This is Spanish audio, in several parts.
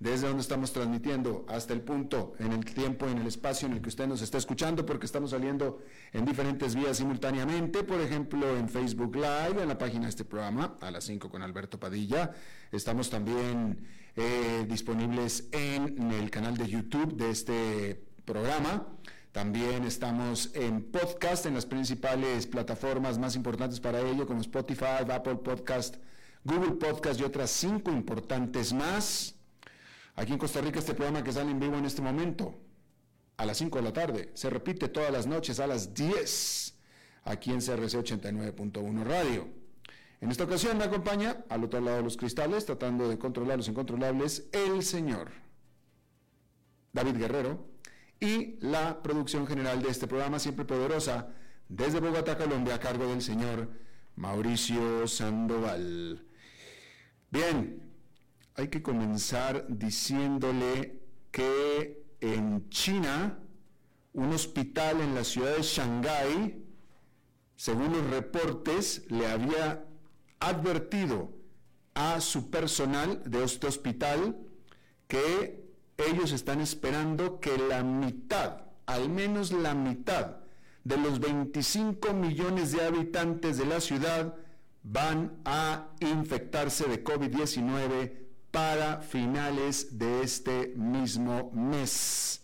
desde donde estamos transmitiendo hasta el punto, en el tiempo, en el espacio en el que usted nos está escuchando, porque estamos saliendo en diferentes vías simultáneamente, por ejemplo, en Facebook Live, en la página de este programa, a las 5 con Alberto Padilla. Estamos también eh, disponibles en el canal de YouTube de este programa. También estamos en podcast en las principales plataformas más importantes para ello, como Spotify, Apple Podcast, Google Podcast y otras cinco importantes más. Aquí en Costa Rica este programa que sale en vivo en este momento, a las 5 de la tarde, se repite todas las noches a las 10, aquí en CRC 89.1 Radio. En esta ocasión me acompaña, al otro lado de los cristales, tratando de controlar los incontrolables, el señor David Guerrero y la producción general de este programa, siempre poderosa, desde Bogotá, Colombia, a cargo del señor Mauricio Sandoval. Bien, hay que comenzar diciéndole que en China, un hospital en la ciudad de Shanghái, según los reportes, le había advertido a su personal de este hospital que ellos están esperando que la mitad, al menos la mitad, de los 25 millones de habitantes de la ciudad van a infectarse de COVID-19 para finales de este mismo mes.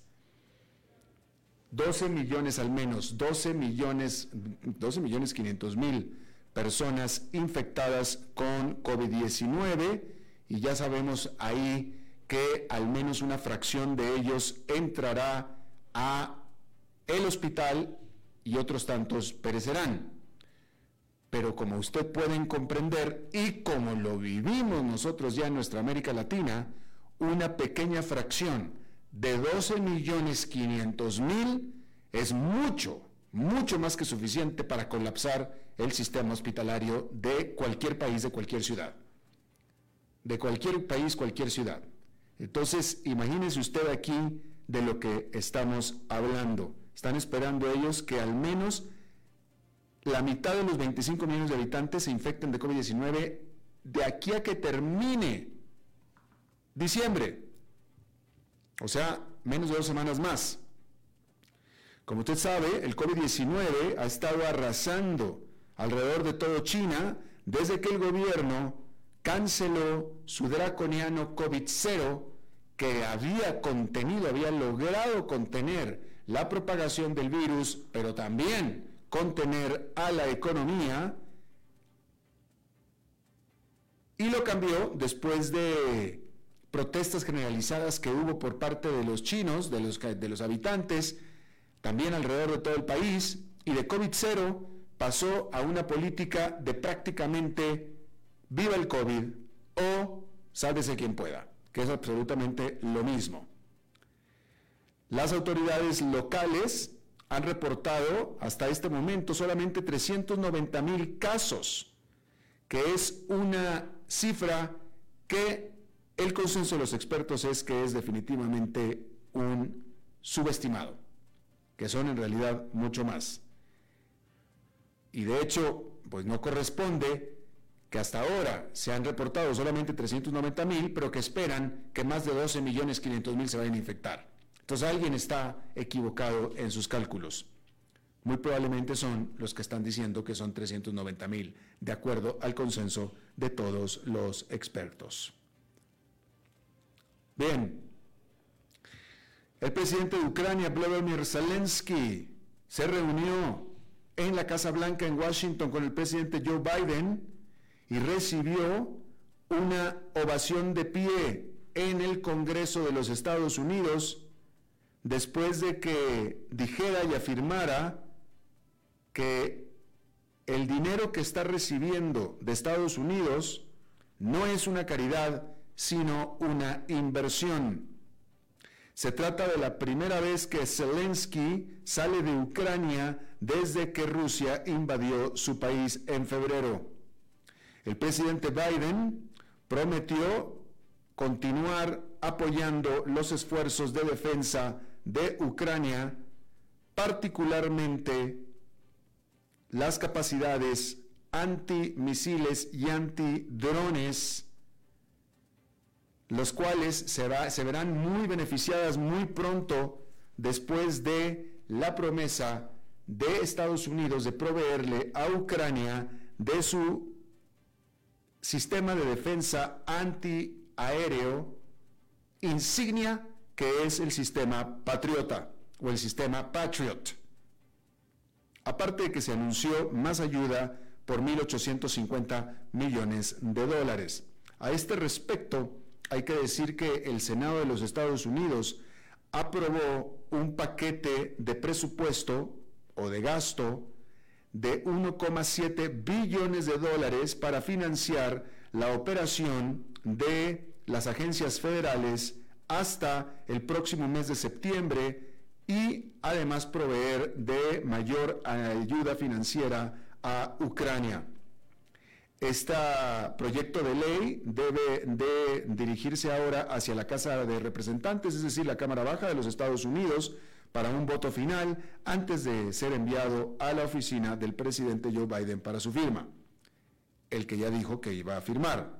12 millones al menos, 12 millones, 12 millones 500 mil personas infectadas con COVID-19 y ya sabemos ahí que al menos una fracción de ellos entrará a el hospital y otros tantos perecerán. Pero como usted pueden comprender y como lo vivimos nosotros ya en nuestra América Latina, una pequeña fracción de 12 millones 500 mil es mucho, mucho más que suficiente para colapsar el sistema hospitalario de cualquier país, de cualquier ciudad. De cualquier país, cualquier ciudad. Entonces, imagínese usted aquí de lo que estamos hablando. Están esperando ellos que al menos la mitad de los 25 millones de habitantes se infecten de COVID-19 de aquí a que termine diciembre. O sea, menos de dos semanas más. Como usted sabe, el COVID-19 ha estado arrasando alrededor de todo China desde que el gobierno canceló su draconiano COVID-0 que había contenido, había logrado contener la propagación del virus, pero también contener a la economía y lo cambió después de protestas generalizadas que hubo por parte de los chinos, de los, de los habitantes, también alrededor de todo el país, y de COVID-0 pasó a una política de prácticamente viva el COVID o sálvese quien pueda, que es absolutamente lo mismo. Las autoridades locales han reportado hasta este momento solamente 390 mil casos, que es una cifra que el consenso de los expertos es que es definitivamente un subestimado, que son en realidad mucho más. Y de hecho, pues no corresponde que hasta ahora se han reportado solamente 390 mil, pero que esperan que más de 12 millones 500 mil se vayan a infectar. Entonces alguien está equivocado en sus cálculos. Muy probablemente son los que están diciendo que son 390 mil, de acuerdo al consenso de todos los expertos. Bien, El presidente de Ucrania, Vladimir Zelensky, se reunió en la Casa Blanca en Washington con el presidente Joe Biden y recibió una ovación de pie en el Congreso de los Estados Unidos después de que dijera y afirmara que el dinero que está recibiendo de Estados Unidos no es una caridad, sino una inversión. Se trata de la primera vez que Zelensky sale de Ucrania desde que Rusia invadió su país en febrero. El presidente Biden prometió continuar apoyando los esfuerzos de defensa de Ucrania, particularmente las capacidades antimisiles y antidrones, los cuales se, verán muy beneficiadas muy pronto después de la promesa de Estados Unidos de proveerle a Ucrania de su sistema de defensa antiaéreo insignia que es el sistema Patriota o el sistema Patriot. Aparte de que se anunció más ayuda por 1.850 millones de dólares. A este respecto, hay que decir que el Senado de los Estados Unidos aprobó un paquete de presupuesto o de gasto de 1,7 billones de dólares para financiar la operación de las agencias federales hasta el próximo mes de septiembre y además proveer de mayor ayuda financiera a Ucrania. Este proyecto de ley debe de dirigirse ahora hacia la Casa de Representantes, es decir, la Cámara Baja de los Estados Unidos, para un voto final antes de ser enviado a la oficina del presidente Joe Biden para su firma, el que ya dijo que iba a firmar.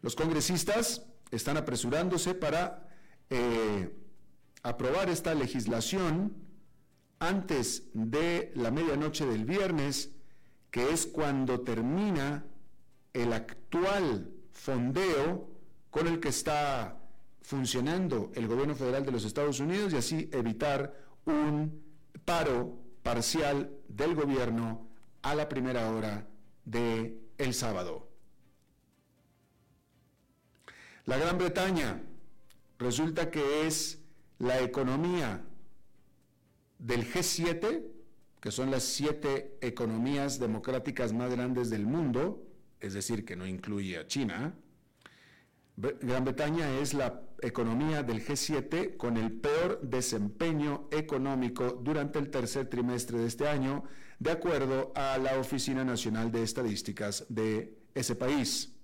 Los congresistas están apresurándose para eh, aprobar esta legislación antes de la medianoche del viernes, que es cuando termina el actual fondeo con el que está funcionando el gobierno federal de los Estados Unidos y así evitar un paro parcial del gobierno a la primera hora de el sábado. La Gran Bretaña resulta que es la economía del G7, que son las siete economías democráticas más grandes del mundo, es decir, que no incluye a China, Gran Bretaña es la economía del G7 con el peor desempeño económico durante el tercer trimestre de este año, de acuerdo a la Oficina Nacional de Estadísticas de ese país.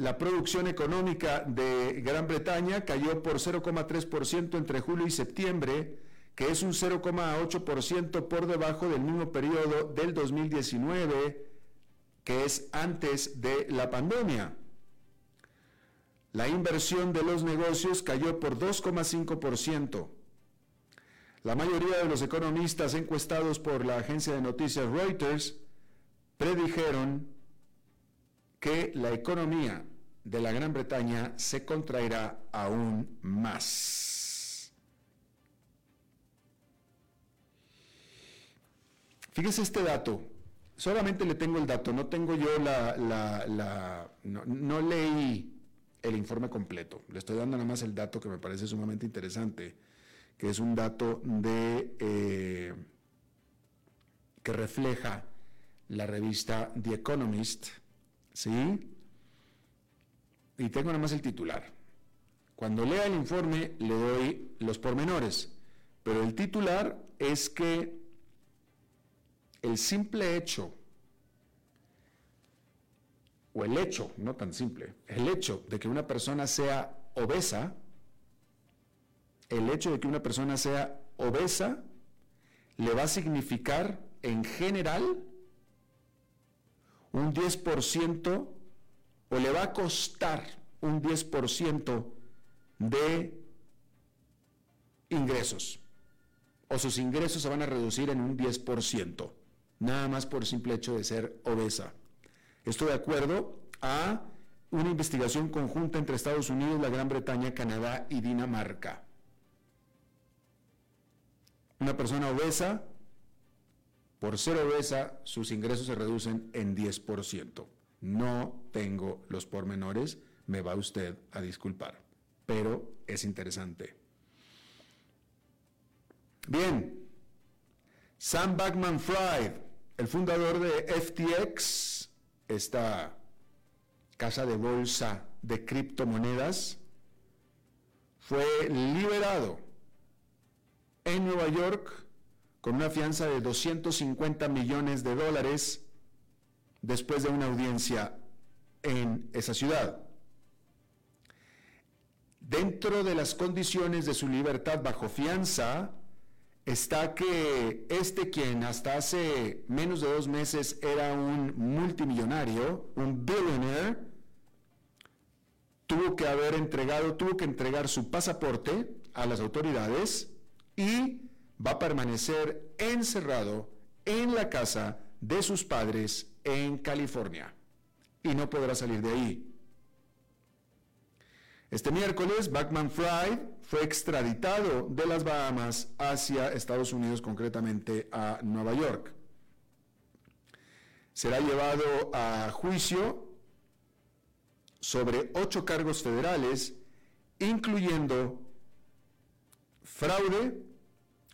La producción económica de Gran Bretaña cayó por 0,3% entre julio y septiembre, que es un 0,8% por debajo del mismo periodo del 2019 que es antes de la pandemia. La inversión de los negocios cayó por 2,5%. La mayoría de los economistas encuestados por la agencia de noticias Reuters predijeron que la economía de la Gran Bretaña se contraerá aún más. Fíjese este dato. Solamente le tengo el dato, no tengo yo la, no, leí el informe completo. Le estoy dando nada más el dato que me parece sumamente interesante, que es un dato de eh, que refleja la revista The Economist, ¿sí? Y tengo nada más el titular. Cuando lea el informe le doy los pormenores, pero el titular es que el simple hecho, o el hecho, no tan simple, el hecho de que una persona sea obesa, el hecho de que una persona sea obesa le va a significar en general un 10% o le va a costar un 10% de ingresos. O sus ingresos se van a reducir en un 10% nada más por simple hecho de ser obesa. Esto de acuerdo a una investigación conjunta entre Estados Unidos, la Gran Bretaña, Canadá y Dinamarca. Una persona obesa, por ser obesa, sus ingresos se reducen en 10%. No tengo los pormenores, me va usted a disculpar, pero es interesante. Bien, Sam Backman Fried, el fundador de FTX, esta casa de bolsa de criptomonedas, fue liberado en Nueva York con una fianza de 250 millones de dólares después de una audiencia en esa ciudad. Dentro de las condiciones de su libertad bajo fianza, está que este quien hasta hace menos de dos meses era un multimillonario, un billionaire, tuvo que haber entregado, tuvo que entregar su pasaporte a las autoridades y va a permanecer encerrado en la casa de sus padres en California y no podrá salir de ahí. Este miércoles, Backman Fried fue extraditado de las Bahamas hacia Estados Unidos, concretamente a Nueva York. Será llevado a juicio sobre ocho cargos federales, incluyendo fraude,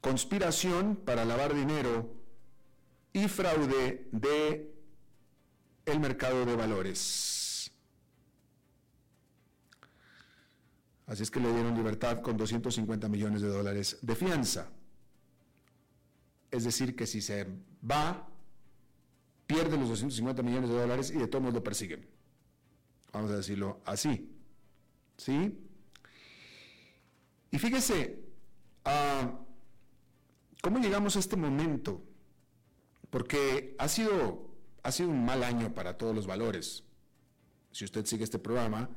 conspiración para lavar dinero y fraude de el mercado de valores. Así es que le dieron libertad con 250 millones de dólares de fianza. Es decir, que si se va, pierde los 250 millones de dólares y de todos modos lo persiguen. Vamos a decirlo así. ¿Sí? Y fíjese, ah, ¿cómo llegamos a este momento? Porque ha sido, ha sido un mal año para todos los valores. Si usted sigue este programa,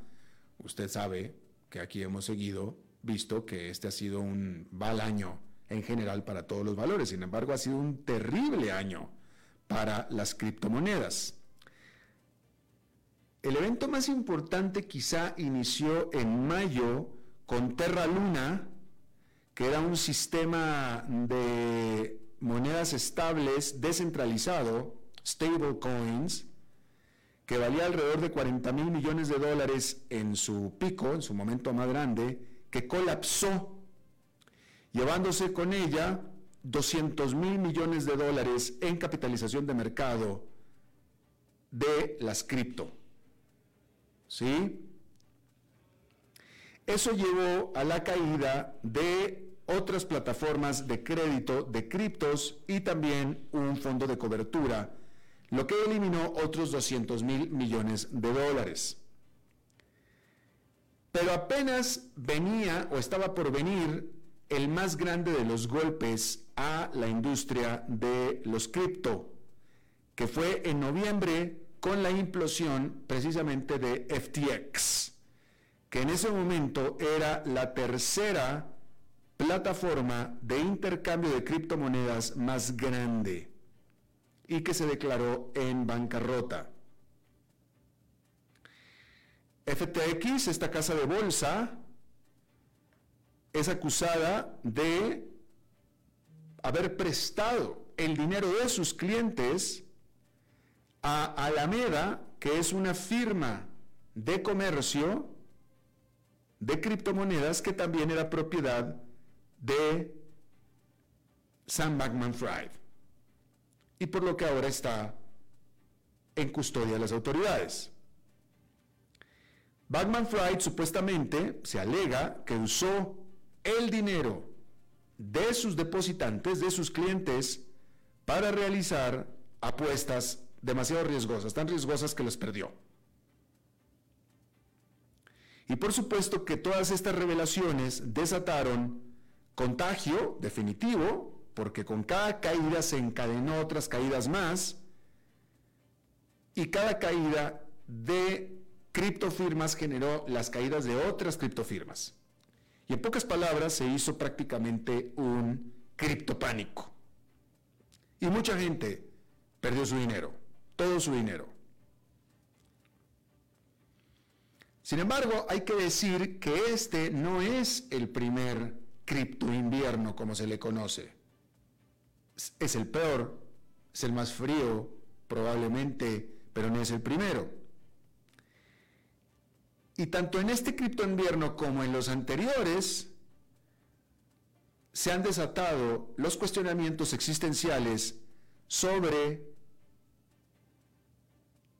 usted sabe que aquí hemos seguido, visto que este ha sido un mal año en general para todos los valores. Sin embargo, ha sido un terrible año para las criptomonedas. El evento más importante quizá inició en mayo con Terra Luna, que era un sistema de monedas estables descentralizado, stable coins, que valía alrededor de 40 mil millones de dólares en su pico, en su momento más grande, que colapsó, llevándose con ella 200 mil millones de dólares en capitalización de mercado de las cripto. ¿Sí? Eso llevó a la caída de otras plataformas de crédito de criptos y también un fondo de cobertura lo que eliminó otros 200 mil millones de dólares. Pero apenas venía o estaba por venir el más grande de los golpes a la industria de los cripto, que fue en noviembre con la implosión precisamente de FTX, que en ese momento era la tercera plataforma de intercambio de criptomonedas más grande y que se declaró en bancarrota. FTX, esta casa de bolsa, es acusada de haber prestado el dinero de sus clientes a Alameda, que es una firma de comercio de criptomonedas que también era propiedad de Sam Bankman Fried y por lo que ahora está en custodia de las autoridades. Batman Fried supuestamente se alega que usó el dinero de sus depositantes, de sus clientes, para realizar apuestas demasiado riesgosas, tan riesgosas que las perdió. Y por supuesto que todas estas revelaciones desataron contagio definitivo porque con cada caída se encadenó otras caídas más y cada caída de criptofirmas generó las caídas de otras criptofirmas. Y en pocas palabras se hizo prácticamente un criptopánico. Y mucha gente perdió su dinero, todo su dinero. Sin embargo, hay que decir que este no es el primer cripto invierno como se le conoce. Es el peor, es el más frío probablemente, pero no es el primero. Y tanto en este cripto invierno como en los anteriores, se han desatado los cuestionamientos existenciales sobre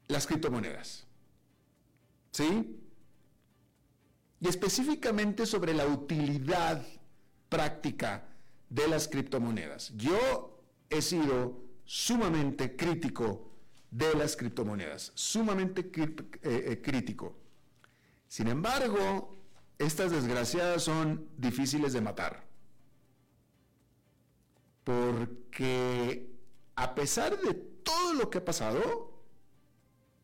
las criptomonedas. ¿Sí? Y específicamente sobre la utilidad práctica de las criptomonedas. Yo he sido sumamente crítico de las criptomonedas, sumamente eh, eh, crítico. Sin embargo, estas desgraciadas son difíciles de matar. Porque a pesar de todo lo que ha pasado,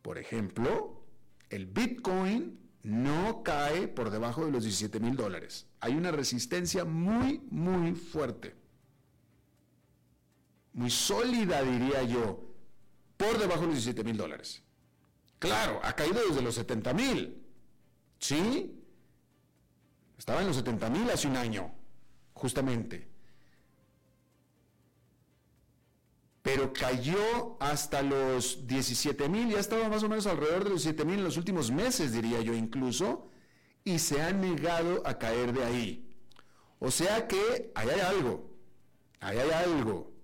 por ejemplo, el Bitcoin no cae por debajo de los 17 mil dólares. Hay una resistencia muy, muy fuerte. Muy sólida, diría yo, por debajo de los 17 mil dólares. Claro, ha caído desde los 70 mil. ¿Sí? Estaba en los 70 mil hace un año, justamente. Pero cayó hasta los 17 mil, ya estaba más o menos alrededor de los 7 mil en los últimos meses, diría yo incluso, y se ha negado a caer de ahí. O sea que ahí hay algo, ahí hay algo.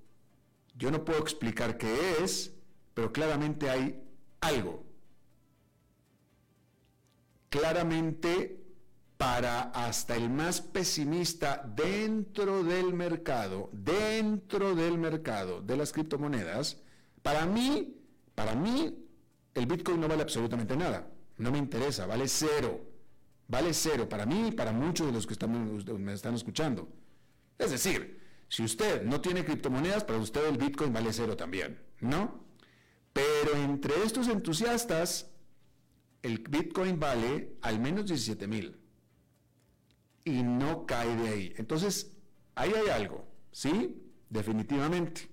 Yo no puedo explicar qué es, pero claramente hay algo claramente para hasta el más pesimista dentro del mercado, dentro del mercado de las criptomonedas, para mí, para mí, el Bitcoin no vale absolutamente nada. No me interesa, vale cero. Vale cero para mí y para muchos de los que me están escuchando. Es decir, si usted no tiene criptomonedas, para usted el Bitcoin vale cero también, ¿no? Pero entre estos entusiastas el Bitcoin vale al menos 17 mil y no cae de ahí. Entonces, ahí hay algo, ¿sí? Definitivamente.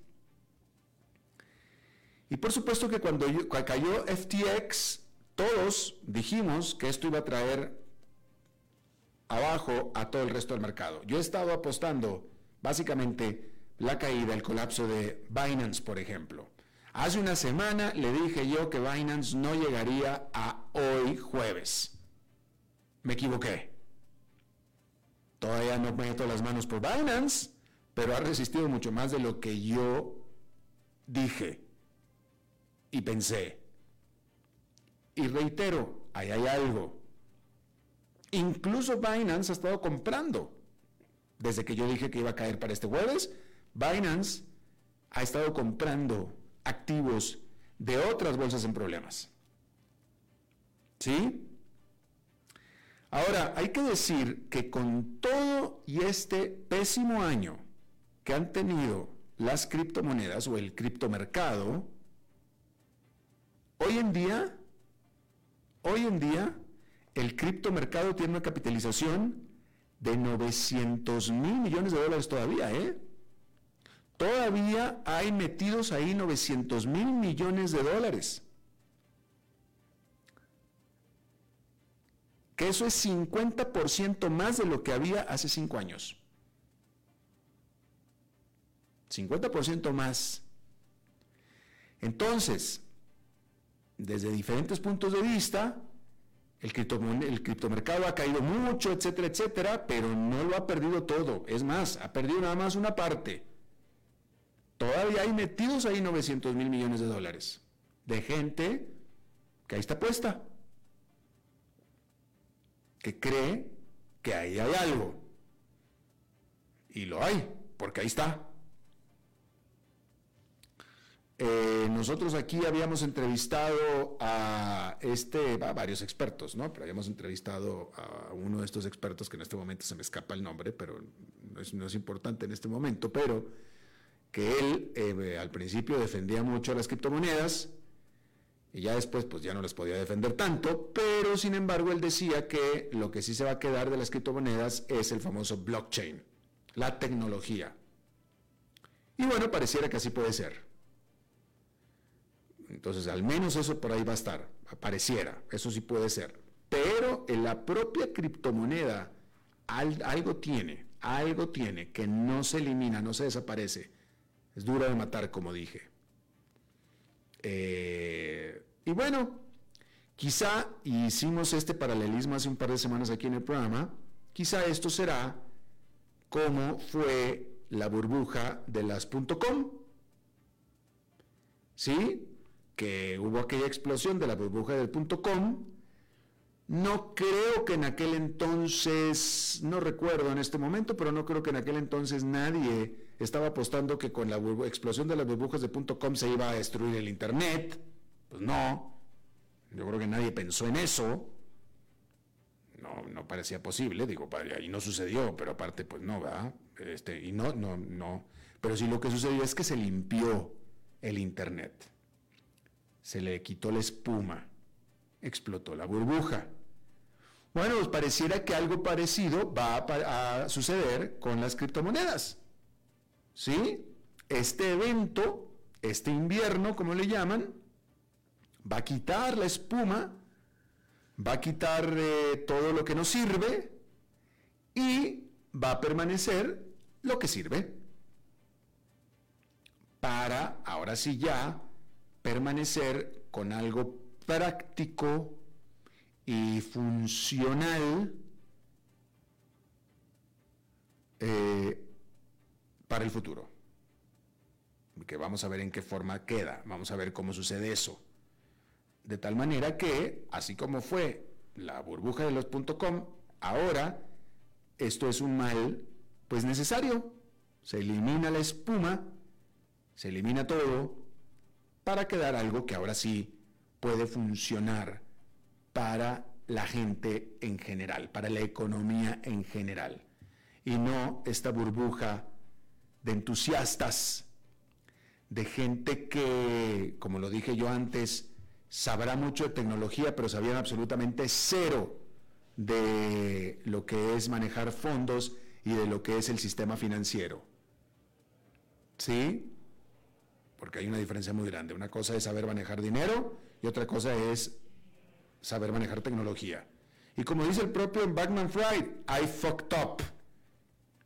Y por supuesto que cuando, cayó FTX, todos dijimos que esto iba a traer abajo a todo el resto del mercado. Yo he estado apostando básicamente la caída, el colapso de Binance, por ejemplo. Hace una semana le dije yo que Binance no llegaría a hoy jueves. Me equivoqué. Todavía no meto las manos por Binance, pero ha resistido mucho más de lo que yo dije y pensé. Y reitero, ahí hay algo. Incluso Binance ha estado comprando. Desde que yo dije que iba a caer para este jueves, Binance ha estado comprando activos de otras bolsas en problemas. ¿Sí? Ahora, hay que decir que con todo y este pésimo año que han tenido las criptomonedas o el criptomercado, hoy en día, hoy en día, el criptomercado tiene una capitalización de 900 mil millones de dólares todavía, ¿eh? Todavía hay metidos ahí 900 mil millones de dólares. Que eso es 50% más de lo que había hace cinco años. 50% más. Entonces, desde diferentes puntos de vista, el, el criptomercado ha caído mucho, etcétera, etcétera, pero no lo ha perdido todo. Es más, ha perdido nada más una parte. Todavía hay metidos ahí 900 mil millones de dólares de gente que ahí está puesta, que cree que ahí hay algo. Y lo hay, porque ahí está. Eh, nosotros aquí habíamos entrevistado a este, a varios expertos, ¿no? Pero habíamos entrevistado a uno de estos expertos que en este momento se me escapa el nombre, pero no es, importante en este momento, pero que él eh, al principio defendía mucho las criptomonedas y ya después pues ya no las podía defender tanto, pero sin embargo él decía que lo que sí se va a quedar de las criptomonedas es el famoso blockchain, la tecnología. Y bueno, pareciera que así puede ser. Entonces, al menos eso por ahí va a estar, pareciera, eso sí puede ser. Pero en la propia criptomoneda algo tiene, algo tiene que no se elimina, no se desaparece. Es duro de matar, como dije. Eh, y bueno, quizá, hicimos este paralelismo hace un par de semanas aquí en el programa, quizá esto será como fue la burbuja de las .com. ¿Sí? Que hubo aquella explosión de la burbuja del .com. No creo que en aquel entonces, no recuerdo en este momento, pero no creo que en aquel entonces nadie estaba apostando que con la explosión de las burbujas de .com se iba a destruir el Internet. Pues no, yo creo que nadie pensó en eso. No, no parecía posible, digo, y no sucedió, pero aparte, pues no, ¿verdad? Este, y no, no, no. Pero sí lo que sucedió es que se limpió el Internet. Se le quitó la espuma, explotó la burbuja. Bueno, pues pareciera que algo parecido va a, suceder con las criptomonedas. ¿Sí? Este evento, este invierno, como le llaman, va a quitar la espuma, va a quitar eh, todo lo que no sirve y va a permanecer lo que sirve para, ahora sí ya, permanecer con algo práctico y funcional eh, para el futuro. Que vamos a ver en qué forma queda, vamos a ver cómo sucede eso. De tal manera que, así como fue la burbuja de los .com, ahora esto es un mal pues necesario. Se elimina la espuma, se elimina todo para quedar algo que ahora sí puede funcionar para la gente en general, para la economía en general. Y no esta burbuja de entusiastas, de gente que, como lo dije yo antes, sabrá mucho de tecnología, pero sabían absolutamente cero de lo que es manejar fondos y de lo que es el sistema financiero. ¿Sí? Porque hay una diferencia muy grande. Una cosa es saber manejar dinero y otra cosa es saber manejar tecnología. Y como dice el propio Backman Fried, I fucked up.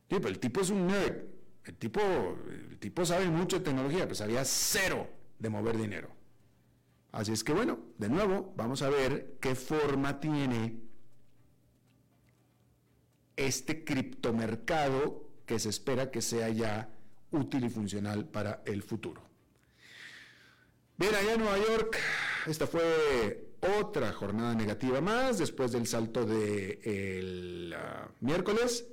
el tipo es un nerd. El tipo, el tipo sabe mucho de tecnología, pero sabía cero de mover dinero. Así es que bueno, de nuevo, vamos a ver qué forma tiene este criptomercado que se espera que sea ya útil y funcional para el futuro. Bien, allá en Nueva York, esta fue otra jornada negativa más después del salto de ah, miércoles.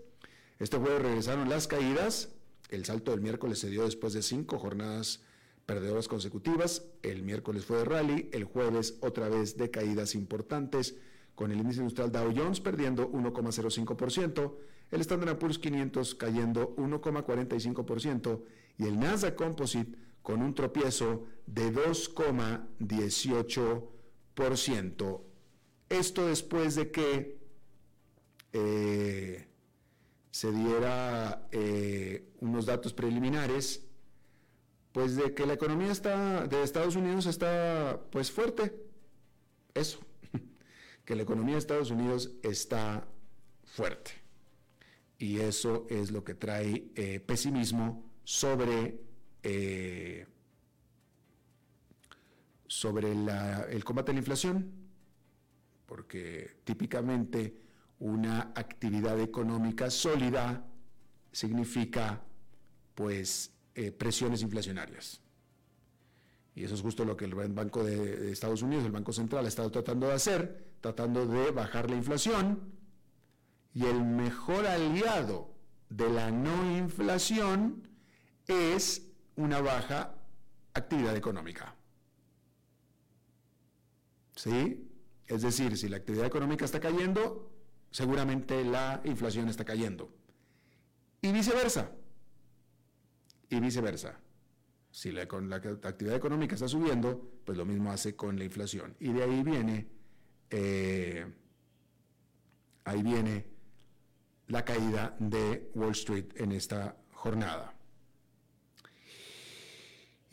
Este jueves regresaron las caídas. El salto del miércoles se dio después de cinco jornadas perdedoras consecutivas. El miércoles fue de rally, el jueves otra vez de caídas importantes, con el índice industrial Dow Jones perdiendo 1,05%, el Standard Poor's 500 cayendo 1,45% y el Nasdaq Composite con un tropiezo de 2,18%. Esto después de que eh, se diera eh, unos datos preliminares pues de que la economía está, de Estados Unidos está pues fuerte. Eso, que la economía de Estados Unidos está fuerte. Y eso es lo que trae eh, pesimismo sobre, eh, sobre el combate a la inflación, porque típicamente una actividad económica sólida significa pues eh, presiones inflacionarias. Y eso es justo lo que el Banco de, Estados Unidos, el Banco Central, ha estado tratando de hacer, tratando de bajar la inflación. Y el mejor aliado de la no inflación es una baja actividad económica. ¿Sí? Es decir, si la actividad económica está cayendo, seguramente la inflación está cayendo. Y viceversa y viceversa. Si la, actividad económica está subiendo, pues lo mismo hace con la inflación. Y de ahí viene, eh, ahí viene la caída de Wall Street en esta jornada.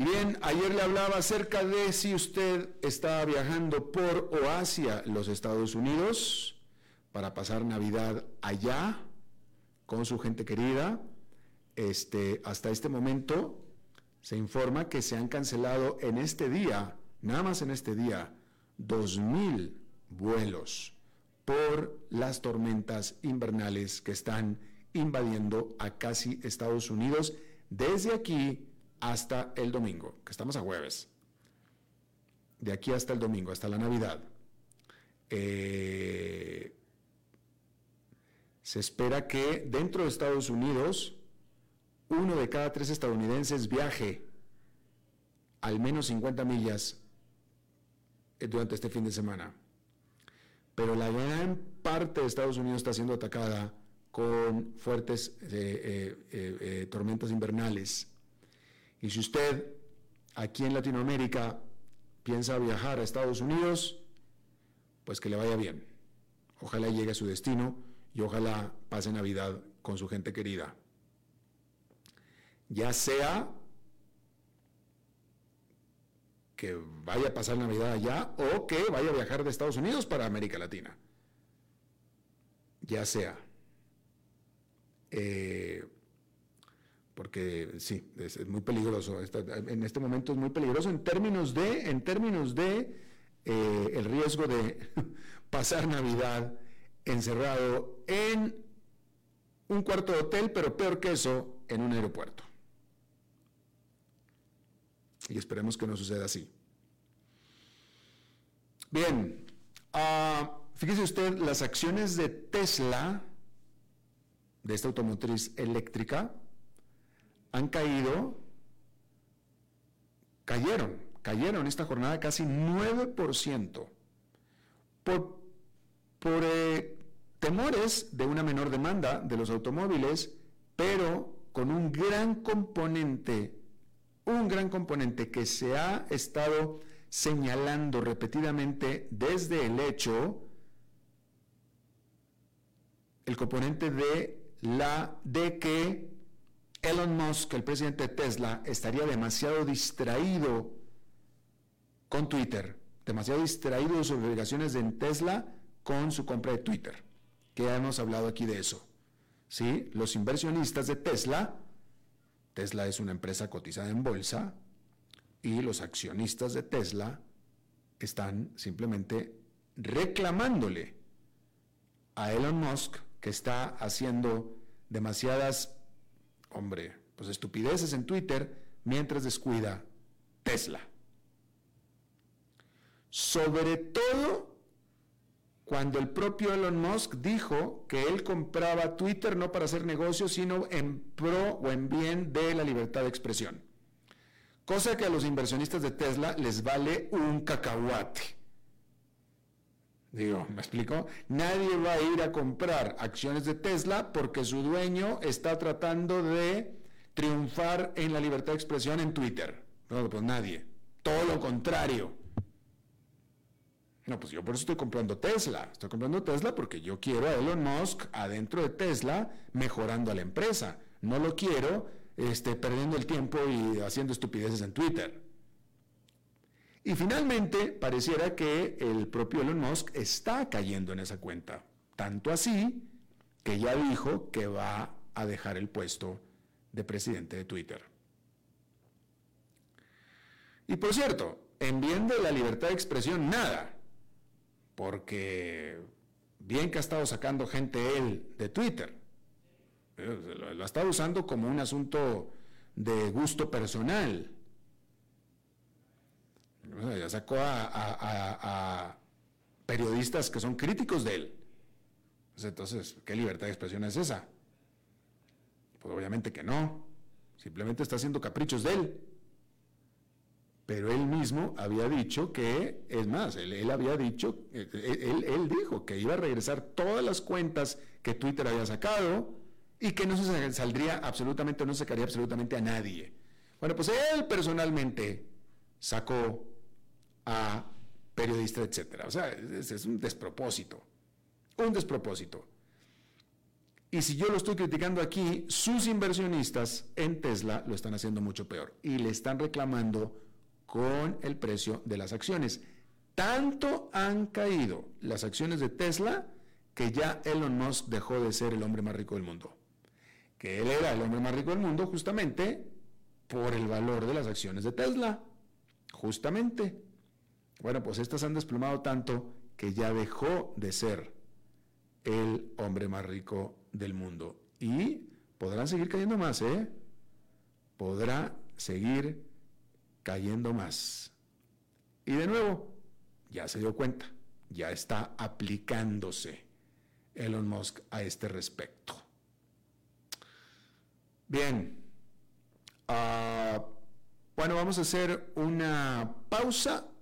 Y bien, ayer le hablaba acerca de si usted está viajando por o hacia los Estados Unidos para pasar Navidad allá con su gente querida. Este, hasta este momento se informa que se han cancelado en este día, nada más en este día, 2.000 vuelos por las tormentas invernales que están invadiendo a casi Estados Unidos desde aquí hasta el domingo, que estamos a jueves. De aquí hasta el domingo, hasta la Navidad. Eh, se espera que dentro de Estados Unidos, uno de cada tres estadounidenses viaje al menos 50 millas eh, durante este fin de semana. Pero la gran parte de Estados Unidos está siendo atacada con fuertes eh, tormentas invernales. Y si usted aquí en Latinoamérica piensa viajar a Estados Unidos, pues que le vaya bien. Ojalá llegue a su destino y ojalá pase Navidad con su gente querida. Ya sea que vaya a pasar Navidad allá o que vaya a viajar de Estados Unidos para América Latina. Ya sea. Eh, porque sí, es, muy peligroso. en este momento es muy peligroso en términos de, en términos de eh, el riesgo de pasar Navidad encerrado en un cuarto de hotel, pero peor que eso, en un aeropuerto. Y esperemos que no suceda así. Bien, uh, fíjese usted, las acciones de Tesla, de esta automotriz eléctrica, han caído, cayeron, cayeron esta jornada casi 9% por, por eh, temores de una menor demanda de los automóviles, pero con un gran componente un gran componente que se ha estado señalando repetidamente desde el hecho, el componente de la de que Elon Musk, el presidente de Tesla, estaría demasiado distraído con Twitter, demasiado distraído de sus obligaciones en Tesla con su compra de Twitter, que hemos hablado aquí de eso. ¿Sí? Los inversionistas de Tesla Tesla es una empresa cotizada en bolsa y los accionistas de Tesla están simplemente reclamándole a Elon Musk que está haciendo demasiadas, hombre, pues estupideces en Twitter mientras descuida Tesla. Sobre todo cuando el propio Elon Musk dijo que él compraba Twitter no para hacer negocios, sino en pro o en bien de la libertad de expresión. Cosa que a los inversionistas de Tesla les vale un cacahuate. Digo, ¿me explico? Nadie va a ir a comprar acciones de Tesla porque su dueño está tratando de triunfar en la libertad de expresión en Twitter. No, pues nadie. Todo lo contrario. No, pues yo por eso estoy comprando Tesla. Estoy comprando Tesla porque yo quiero a Elon Musk adentro de Tesla mejorando a la empresa. No lo quiero este, perdiendo el tiempo y haciendo estupideces en Twitter. Y finalmente, pareciera que el propio Elon Musk está cayendo en esa cuenta. Tanto así que ya dijo que va a dejar el puesto de presidente de Twitter. Y por cierto, en bien de la libertad de expresión, nada porque bien que ha estado sacando gente él de Twitter, eh, lo ha estado usando como un asunto de gusto personal. Ya sacó a, periodistas que son críticos de él. Pues entonces, ¿qué libertad de expresión es esa? Pues obviamente que no. Simplemente está haciendo caprichos de él. Pero él mismo había dicho que, es más, él, había dicho, eh, él, él, dijo que iba a regresar todas las cuentas que Twitter había sacado y que no se saldría absolutamente, no se sacaría absolutamente a nadie. Bueno, pues él personalmente sacó a periodistas, etcétera. O sea, es, es un despropósito, un despropósito. Y si yo lo estoy criticando aquí, sus inversionistas en Tesla lo están haciendo mucho peor y le están reclamando con el precio de las acciones. Tanto han caído las acciones de Tesla que ya Elon Musk dejó de ser el hombre más rico del mundo. Que él era el hombre más rico del mundo justamente por el valor de las acciones de Tesla. Justamente. Bueno, pues estas han desplomado tanto que ya dejó de ser el hombre más rico del mundo. Y podrán seguir cayendo más, ¿eh? Podrá seguir cayendo más. Y de nuevo, ya se dio cuenta, ya está aplicándose Elon Musk a este respecto. Bien, uh, bueno, vamos a hacer una pausa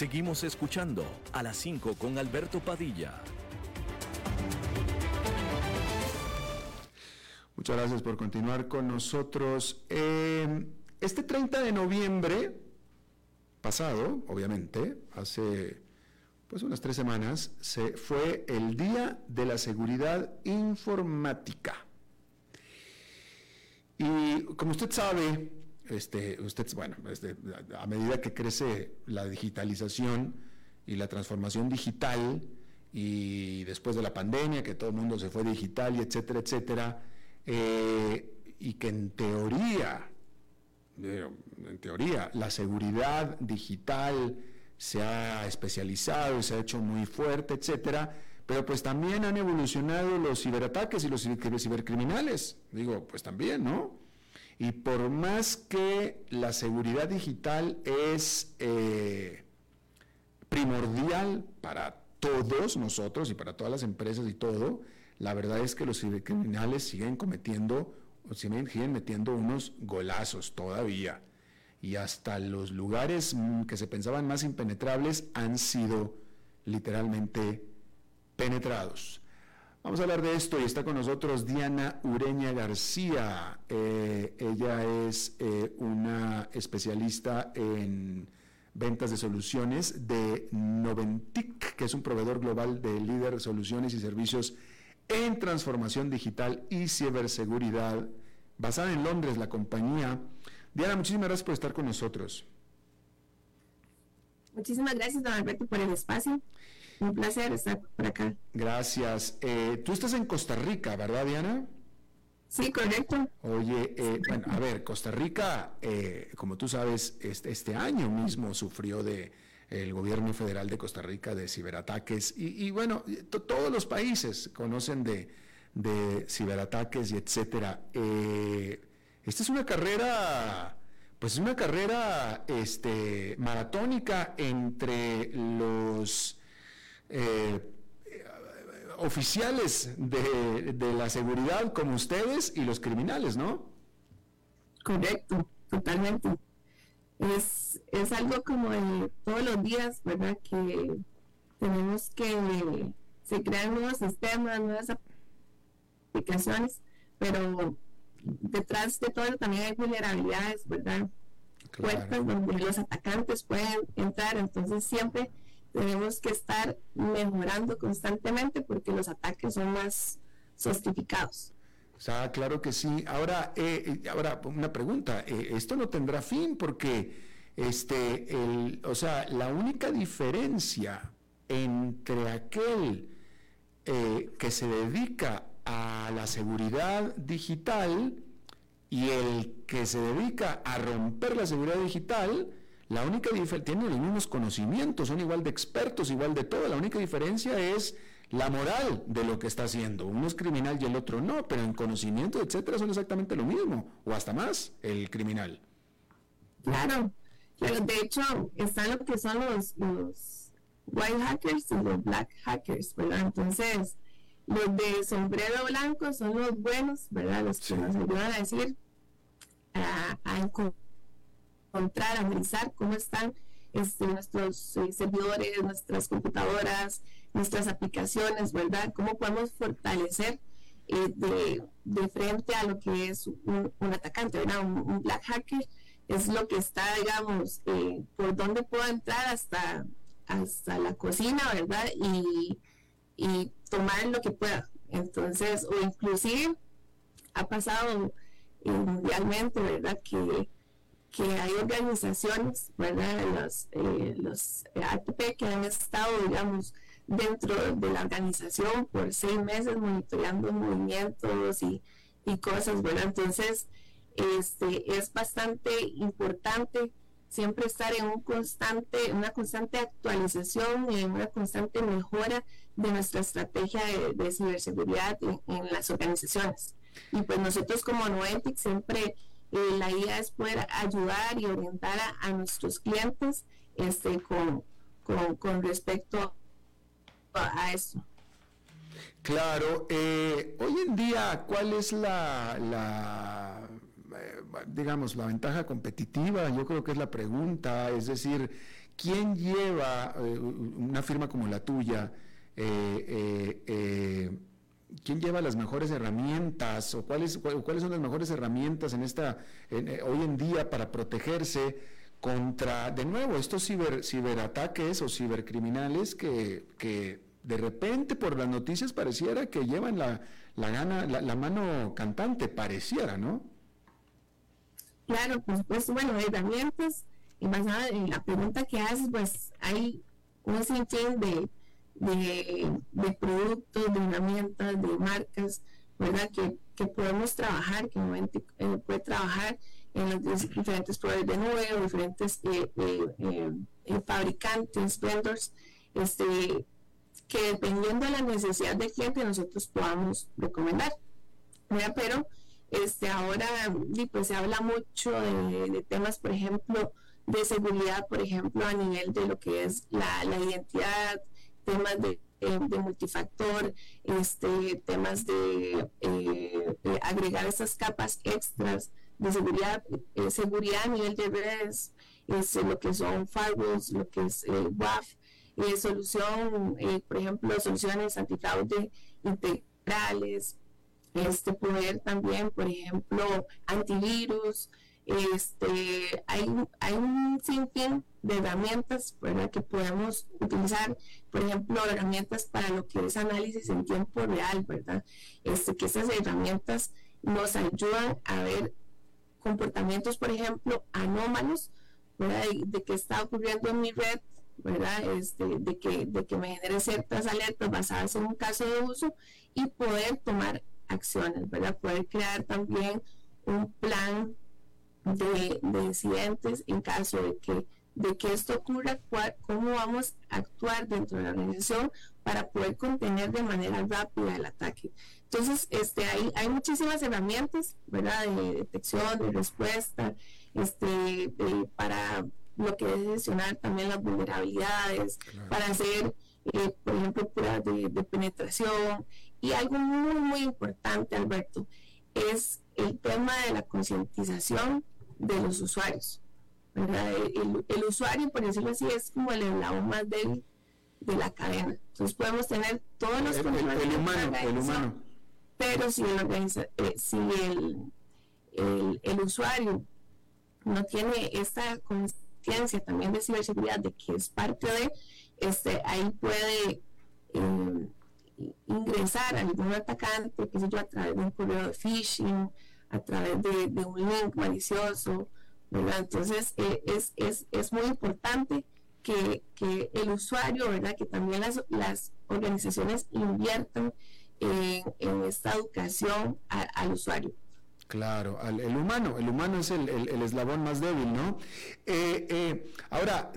Seguimos escuchando a las 5 con Alberto Padilla. Muchas gracias por continuar con nosotros. Eh, este 30 de noviembre pasado, obviamente, hace pues unas tres semanas, se fue el Día de la Seguridad Informática. Y como usted sabe, este, usted, bueno, este, a medida que crece la digitalización y la transformación digital, y después de la pandemia, que todo el mundo se fue digital y etcétera, etcétera, eh, y que en teoría, en teoría, la seguridad digital se ha especializado y se ha hecho muy fuerte, etcétera, pero pues también han evolucionado los ciberataques y los cibercriminales, digo, pues también, ¿no? Y por más que la seguridad digital es eh, primordial para todos nosotros y para todas las empresas y todo, la verdad es que los cibercriminales siguen cometiendo, o siguen, siguen metiendo unos golazos todavía. Y hasta los lugares mm, que se pensaban más impenetrables han sido literalmente penetrados. Vamos a hablar de esto y está con nosotros Diana Ureña García. Eh, ella es eh, una especialista en ventas de soluciones de Noventic, que es un proveedor global de líder soluciones y servicios en transformación digital y ciberseguridad, basada en Londres, la compañía. Diana, muchísimas gracias por estar con nosotros. Muchísimas gracias, don Alberto, por el espacio. Un placer estar por acá. Gracias. Eh, tú estás en Costa Rica, ¿verdad, Diana? Sí, correcto. Oye, eh, bueno, a ver, Costa Rica, eh, como tú sabes, este, este, año mismo sufrió de el gobierno federal de Costa Rica de ciberataques y, bueno, todos los países conocen de, de ciberataques y etcétera. esta es una carrera, pues es una carrera este, maratónica entre los eh, oficiales de, la seguridad como ustedes y los criminales, ¿no? Correcto, totalmente. Es, es algo como de todos los días, ¿verdad? Que tenemos que se crean nuevos sistemas, nuevas aplicaciones, pero detrás de todo también hay vulnerabilidades, ¿verdad? Puertas donde los atacantes pueden entrar, entonces siempre tenemos que estar mejorando constantemente porque los ataques son más sofisticados. O sea, claro que sí. Ahora, eh, eh, ahora una pregunta. Eh, esto no tendrá fin porque, este, o sea, la única diferencia entre aquel que se dedica a la seguridad digital y el que se dedica a romper la seguridad digital, la única diferencia, tienen los mismos conocimientos, son igual de expertos, igual de todo, la única diferencia es la moral de lo que está haciendo. Uno es criminal y el otro no, pero en conocimiento, etcétera, son exactamente lo mismo, o hasta más el criminal. Claro, pero de hecho están lo que son los, los white hackers y los black hackers, ¿verdad? Entonces, los de sombrero blanco son los buenos, ¿verdad? Los que nos ayudan a decir, a, encontrar, a analizar cómo están este, nuestros eh, servidores, nuestras computadoras, nuestras aplicaciones, ¿verdad? Cómo podemos fortalecer eh, de, frente a lo que es un, atacante, ¿verdad? Un, black hacker es lo que está, digamos, eh, por dónde puedo entrar hasta, hasta la cocina, ¿verdad? Y y tomar lo que pueda. Entonces, o inclusive ha pasado mundialmente, ¿verdad? Que, que hay organizaciones, ¿verdad? Los, eh, los ATP que han estado, digamos, dentro de la organización por seis meses monitoreando movimientos y, y cosas, ¿verdad? Entonces, este, es bastante importante siempre estar en un constante, una constante actualización y en una constante mejora de nuestra estrategia de, ciberseguridad en, las organizaciones. Y pues nosotros como Noetic siempre eh, la idea es poder ayudar y orientar a, nuestros clientes este, con, con, respecto a, eso. Claro, eh, hoy en día, ¿cuál es la, la eh, digamos, la ventaja competitiva? Yo creo que es la pregunta, es decir, ¿quién lleva una firma como la tuya? Eh, eh, eh, quién lleva las mejores herramientas o cuáles, cuáles son las mejores herramientas en esta hoy en día para protegerse contra, de nuevo, estos ciber, ciberataques o cibercriminales que, que de repente por las noticias pareciera que llevan la, la, gana, la, mano cantante, pareciera, ¿no? Claro, pues, pues bueno, herramientas, y basada en la pregunta que haces, pues hay un sinfín de de, productos, de herramientas, de marcas, ¿verdad? Que, podemos trabajar, que eh, puede trabajar en los diferentes proveedores de nube diferentes eh, eh, fabricantes, vendors, este, que dependiendo de la necesidad del cliente nosotros podamos recomendar. Pero este, ahora pues, se habla mucho de, temas, por ejemplo, de seguridad, por ejemplo, a nivel de lo que es la, la identidad, temas de, eh, multifactor, este, temas de, eh, agregar esas capas extras de seguridad, eh, seguridad a nivel de redes, este, lo que son firewalls, lo que es WAF, solución, por ejemplo, soluciones antifraude integrales, este poder también, por ejemplo, antivirus, este, hay, hay un sinfín de herramientas ¿verdad? que podemos utilizar, por ejemplo, herramientas para lo que es análisis en tiempo real, ¿verdad? Este, que esas herramientas nos ayudan a ver comportamientos, por ejemplo, anómalos, ¿verdad? De, qué está ocurriendo en mi red, ¿verdad? Este, de, que, de que me genere ciertas alertas basadas en un caso de uso y poder tomar acciones, ¿verdad? Poder crear también un plan de, de incidentes en caso de que de que esto ocurra, cómo vamos a actuar dentro de la organización para poder contener de manera rápida el ataque. Entonces, este, hay, hay muchísimas herramientas, ¿verdad? De detección, de respuesta, este, para lo que es gestionar también las vulnerabilidades, para hacer, eh, por ejemplo, pruebas de, de penetración. Y algo muy, muy importante, Alberto, es el tema de la concientización de los usuarios. El, usuario, por decirlo así, es como el eslabón más débil de la cadena. Entonces podemos tener todos los el, el, humano, el humano. Pero si, eh, si el, el, usuario no tiene esta conciencia también de ciberseguridad de que es parte de, este, ahí puede eh, ingresar a algún atacante, qué sé yo, a través de un correo de phishing, a través de, un link malicioso, entonces, eh, es, es, es, muy importante que, que, el usuario, ¿verdad? Que también las, las organizaciones inviertan en, esta educación al usuario. Claro, el humano, el humano es el, eslabón más débil, ¿no? Eh, eh, ahora,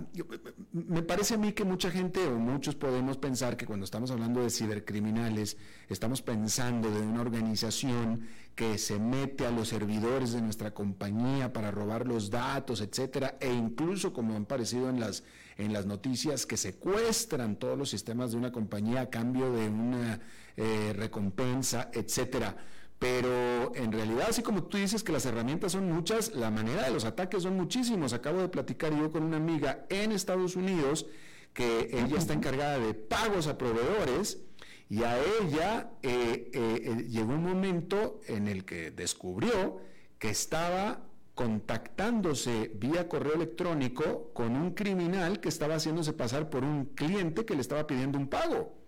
me parece a mí que mucha gente o muchos podemos pensar que cuando estamos hablando de cibercriminales, estamos pensando de una organización que se mete a los servidores de nuestra compañía para robar los datos, etcétera, e incluso como han parecido en las en las noticias que secuestran todos los sistemas de una compañía a cambio de una eh, recompensa, etcétera pero en realidad, así como tú dices que las herramientas son muchas, la manera de los ataques son muchísimos. Acabo de platicar yo con una amiga en Estados Unidos que ella está encargada de pagos a proveedores y a ella eh, eh, eh, llegó un momento en el que descubrió que estaba contactándose vía correo electrónico con un criminal que estaba haciéndose pasar por un cliente que le estaba pidiendo un pago.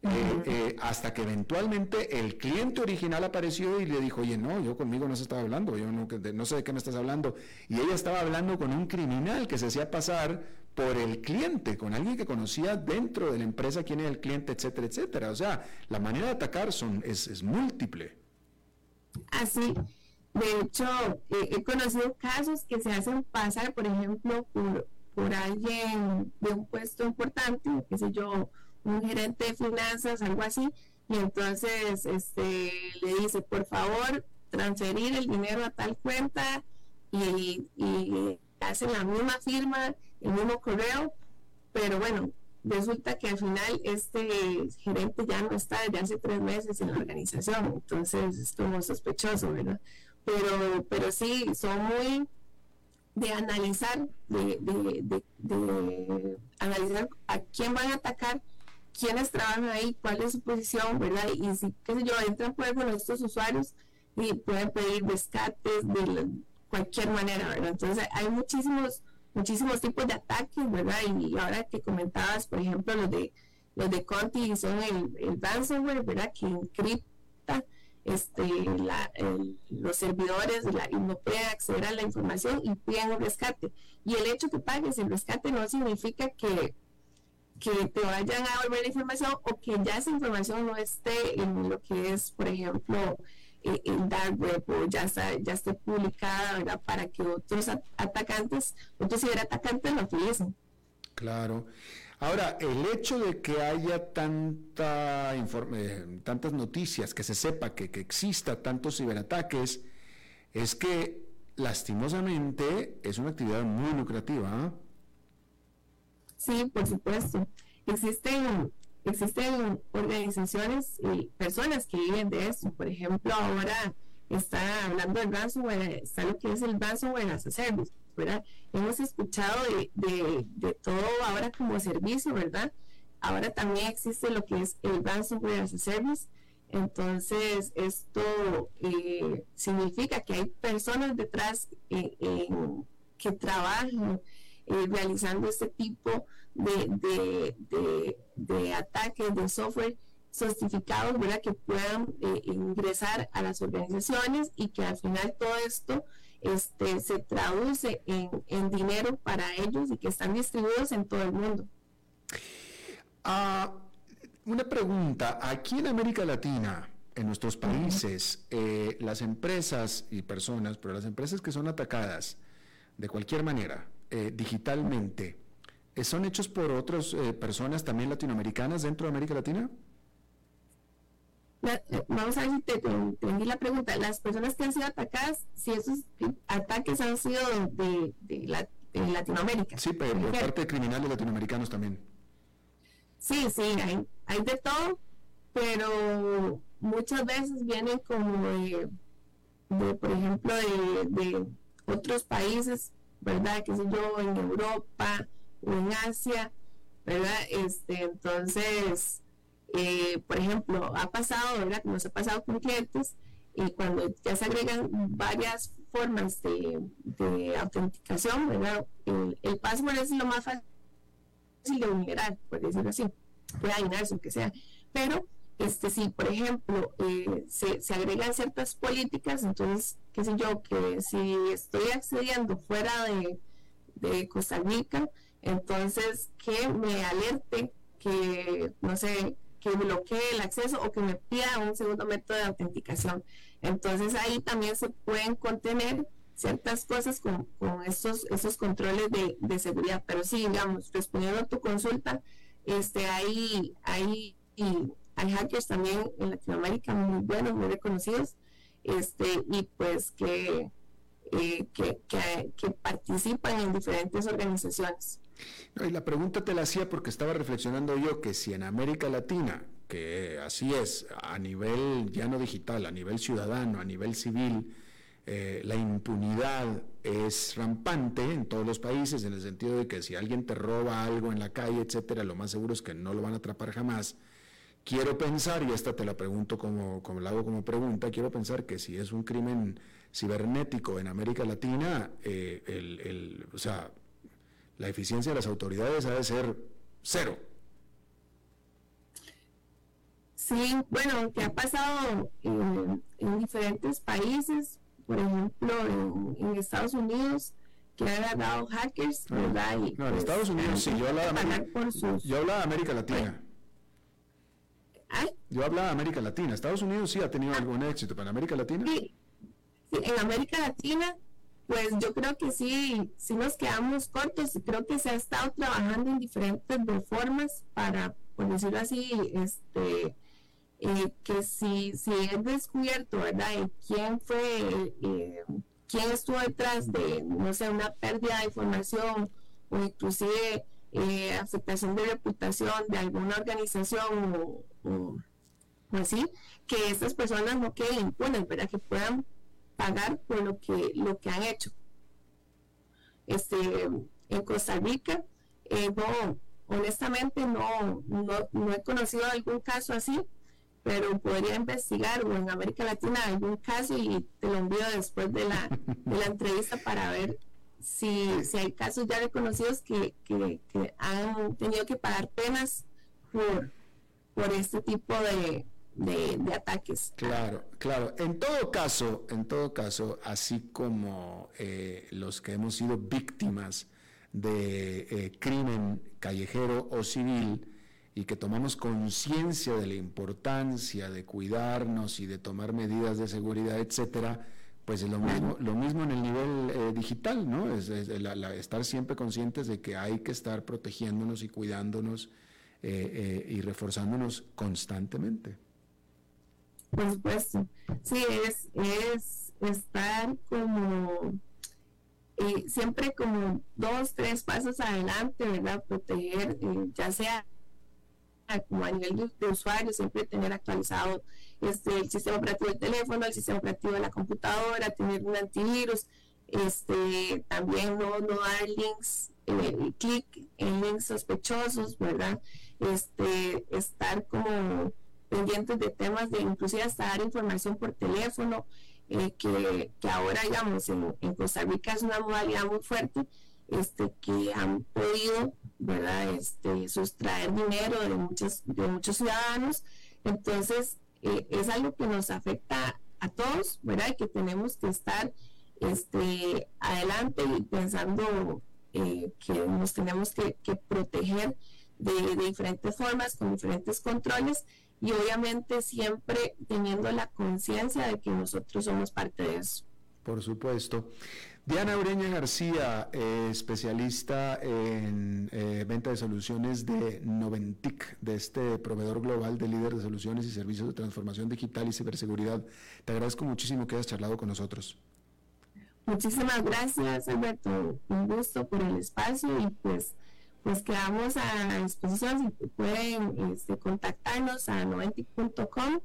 Eh, eh, hasta que eventualmente el cliente original apareció y le dijo, oye, no, yo conmigo no se estaba hablando, yo no, no sé de qué me estás hablando. Y ella estaba hablando con un criminal que se hacía pasar por el cliente, con alguien que conocía dentro de la empresa quién era el cliente, etcétera, etcétera. O sea, la manera de atacar son, es, es múltiple. Así, de hecho, eh, he conocido casos que se hacen pasar, por ejemplo, por, por alguien de un puesto importante, qué sé yo, un gerente de finanzas, algo así, y entonces este, le dice, por favor, transferir el dinero a tal cuenta y, hacen la misma firma, el mismo correo, pero bueno, resulta que al final este gerente ya no está desde hace tres meses en la organización, entonces es como sospechoso, ¿verdad? Pero, pero sí, son muy de analizar, de, de, de analizar a quién van a atacar quiénes trabajan ahí, cuál es su posición, ¿verdad? Y si, qué sé yo, entran pues con estos usuarios y pueden pedir rescates de cualquier manera, ¿verdad? Entonces hay muchísimos, muchísimos tipos de ataques, ¿verdad? Y ahora que comentabas, por ejemplo, los de los de Conti son el, el ransomware, ¿verdad? Que encripta este, los servidores y no pueden acceder a la información y piden un rescate. Y el hecho que pagues el rescate no significa que que te vayan a volver la información o que ya esa información no esté en lo que es, por ejemplo, eh, en dark web o ya, está, ya esté publicada, ¿verdad? Para que otros atacantes, otros ciberatacantes lo utilicen. Claro. Ahora, el hecho de que haya tanta eh, tantas noticias, que se sepa que, que exista tantos ciberataques, es que lastimosamente es una actividad muy lucrativa. ¿ah? Sí, por supuesto. Existen, existen organizaciones y personas que viven de eso. Por ejemplo, ahora está hablando del ransomware, está lo que es el ransomware as a ¿verdad? Hemos escuchado de, de, todo ahora como servicio, ¿verdad? Ahora también existe lo que es el ransomware as a. Entonces, esto eh, significa que hay personas detrás eh, que trabajan eh, realizando este tipo de, de, ataques de software certificados ¿verdad? que puedan eh, ingresar a las organizaciones y que al final todo esto este, se traduce en, dinero para ellos y que están distribuidos en todo el mundo. Ah, una pregunta, aquí en América Latina, en nuestros países, eh, las empresas y personas, pero las empresas que son atacadas de cualquier manera, eh, digitalmente, eh, ¿son hechos por otras eh, personas también latinoamericanas dentro de América Latina? vamos a ver si te entendí la pregunta. Las personas que han sido atacadas, si esos ataques han sido de, Latinoamérica. Sí, pero por parte de criminales latinoamericanos también. Sí, sí, hay, hay de todo, pero muchas veces vienen como de, por ejemplo, de otros países ¿verdad? Que sé yo, en Europa o en Asia, ¿verdad? Este, entonces, eh, por ejemplo, ha pasado, ¿verdad? Como se ha pasado con clientes, y cuando ya se agregan varias formas de, de autenticación, ¿verdad? El, el, password es lo más fácil de vulnerar, por decirlo así, puede adivinarse, lo que sea, pero este si por ejemplo eh, se, se, agregan ciertas políticas entonces qué sé yo que si estoy accediendo fuera de, de Costa Rica entonces que me alerte que no sé que bloquee el acceso o que me pida un segundo método de autenticación. Entonces ahí también se pueden contener ciertas cosas con, con estos, estos controles de, de, seguridad. Pero sí, digamos, respondiendo a tu consulta, este, hay, hay, hay hackers también en Latinoamérica muy buenos, muy reconocidos, este, y pues que, eh, que, participan en diferentes organizaciones. y la pregunta te la hacía porque estaba reflexionando yo que si en América Latina, que así es, a nivel ya no digital, a nivel ciudadano, a nivel civil, eh, la impunidad es rampante en todos los países, en el sentido de que si alguien te roba algo en la calle, etcétera, lo más seguro es que no lo van a atrapar jamás. Quiero pensar, y esta te la pregunto como, como la hago como pregunta, quiero pensar que si es un crimen cibernético en América Latina, eh, el, o sea, la eficiencia de las autoridades ha de ser cero. Sí, bueno, que ha pasado en, en diferentes países, por ejemplo, en, Estados Unidos, que han agarrado hackers, ¿verdad? no, en Estados Unidos sí, yo hablaba, de América, yo hablaba de América Latina. Yo hablaba de América Latina. Estados Unidos sí ha tenido ah. algún éxito, pero en América Latina. Sí. en América Latina, pues yo creo que sí, sí nos quedamos cortos y creo que se ha estado trabajando en diferentes reformas para, por decirlo así, este eh, que si, si es descubierto, ¿verdad? ¿Quién fue, eh, quién estuvo detrás de, no sé, una pérdida de información o inclusive eh, afectación de reputación de alguna organización o, así, que estas personas no queden impunes, ¿verdad? Que puedan pagar por lo que, lo que han hecho. Este, en Costa Rica, no, honestamente no, no, no he conocido algún caso así, pero podría investigar o en América Latina algún caso y te lo envío después de la, de la entrevista para ver si, si hay casos ya reconocidos que, que, han tenido que pagar penas por, por este tipo de, de, ataques. Claro, claro. En todo caso, en todo caso, así como eh, los que hemos sido víctimas de eh, crimen callejero o civil, y que tomamos conciencia de la importancia de cuidarnos y de tomar medidas de seguridad, etcétera, pues es lo mismo, lo mismo en el nivel eh, digital, ¿no? Es, estar siempre conscientes de que hay que estar protegiéndonos y cuidándonos eh, eh, y reforzándonos constantemente. Por supuesto. Sí, es, es estar como siempre como dos, tres pasos adelante, ¿verdad? Proteger, ya sea como a nivel de, usuario, siempre tener actualizado este, el sistema operativo del teléfono, el sistema operativo de la computadora, tener un antivirus, este, también no, no dar links, eh, clic en links sospechosos, ¿verdad? Este, estar como pendientes de temas de inclusive hasta dar información por teléfono, eh, que, que, ahora, digamos, en, en Costa Rica es una modalidad muy fuerte, este, que han podido ¿verdad? Este, sustraer dinero de muchos, de muchos ciudadanos. Entonces, eh, es algo que nos afecta a todos, ¿verdad? que tenemos que estar este, adelante y pensando eh, que nos tenemos que, proteger de, de, diferentes formas, con diferentes controles y obviamente siempre teniendo la conciencia de que nosotros somos parte de eso. Por supuesto. Diana Ureña García, eh, especialista en eh, venta de soluciones de Noventic, de este proveedor global de líder de soluciones y servicios de transformación digital y ciberseguridad. Te agradezco muchísimo que hayas charlado con nosotros. Muchísimas gracias, Alberto. Un gusto por el espacio y pues, pues quedamos a disposición. Si pueden este, contactarnos a noventic.com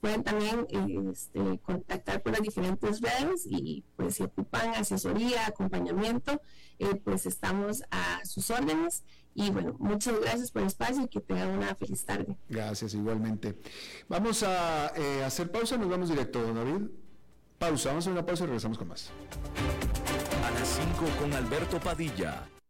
pueden también este, contactar por las diferentes redes y pues si ocupan asesoría, acompañamiento, eh, pues estamos a sus órdenes. Y bueno, muchas gracias por el espacio y que tengan una feliz tarde. Gracias, igualmente. Vamos a eh, hacer pausa, nos vamos directo, don David. Pausa, vamos a hacer una pausa y regresamos con más. A las 5 con Alberto Padilla,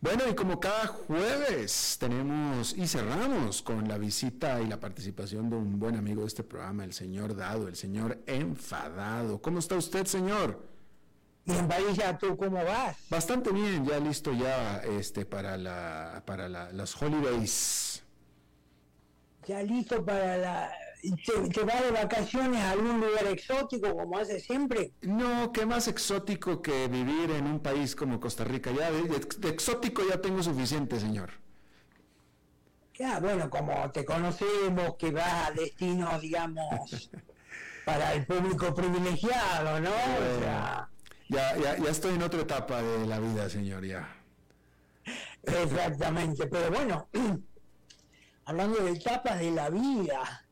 Bueno, y como cada jueves tenemos y cerramos con la visita y la participación de un buen amigo de este programa, el señor Dado, el señor Enfadado. ¿Cómo está usted, señor? Bien, Padilla, ¿tú cómo vas? Bastante bien, ya listo ya este para la para la, las holidays. Ya listo para la ¿Te, ¿Te, va de vacaciones a algún lugar exótico como hace siempre? No, qué más exótico que vivir en un país como Costa Rica. Ya de, de exótico ya tengo suficiente, señor. Ya, bueno, como te conocemos, que va a destinos, digamos, para el público privilegiado, ¿no? o sea... ya, ya, ya estoy en otra etapa de la vida, señor, ya. Exactamente, pero bueno, hablando de etapas de la vida,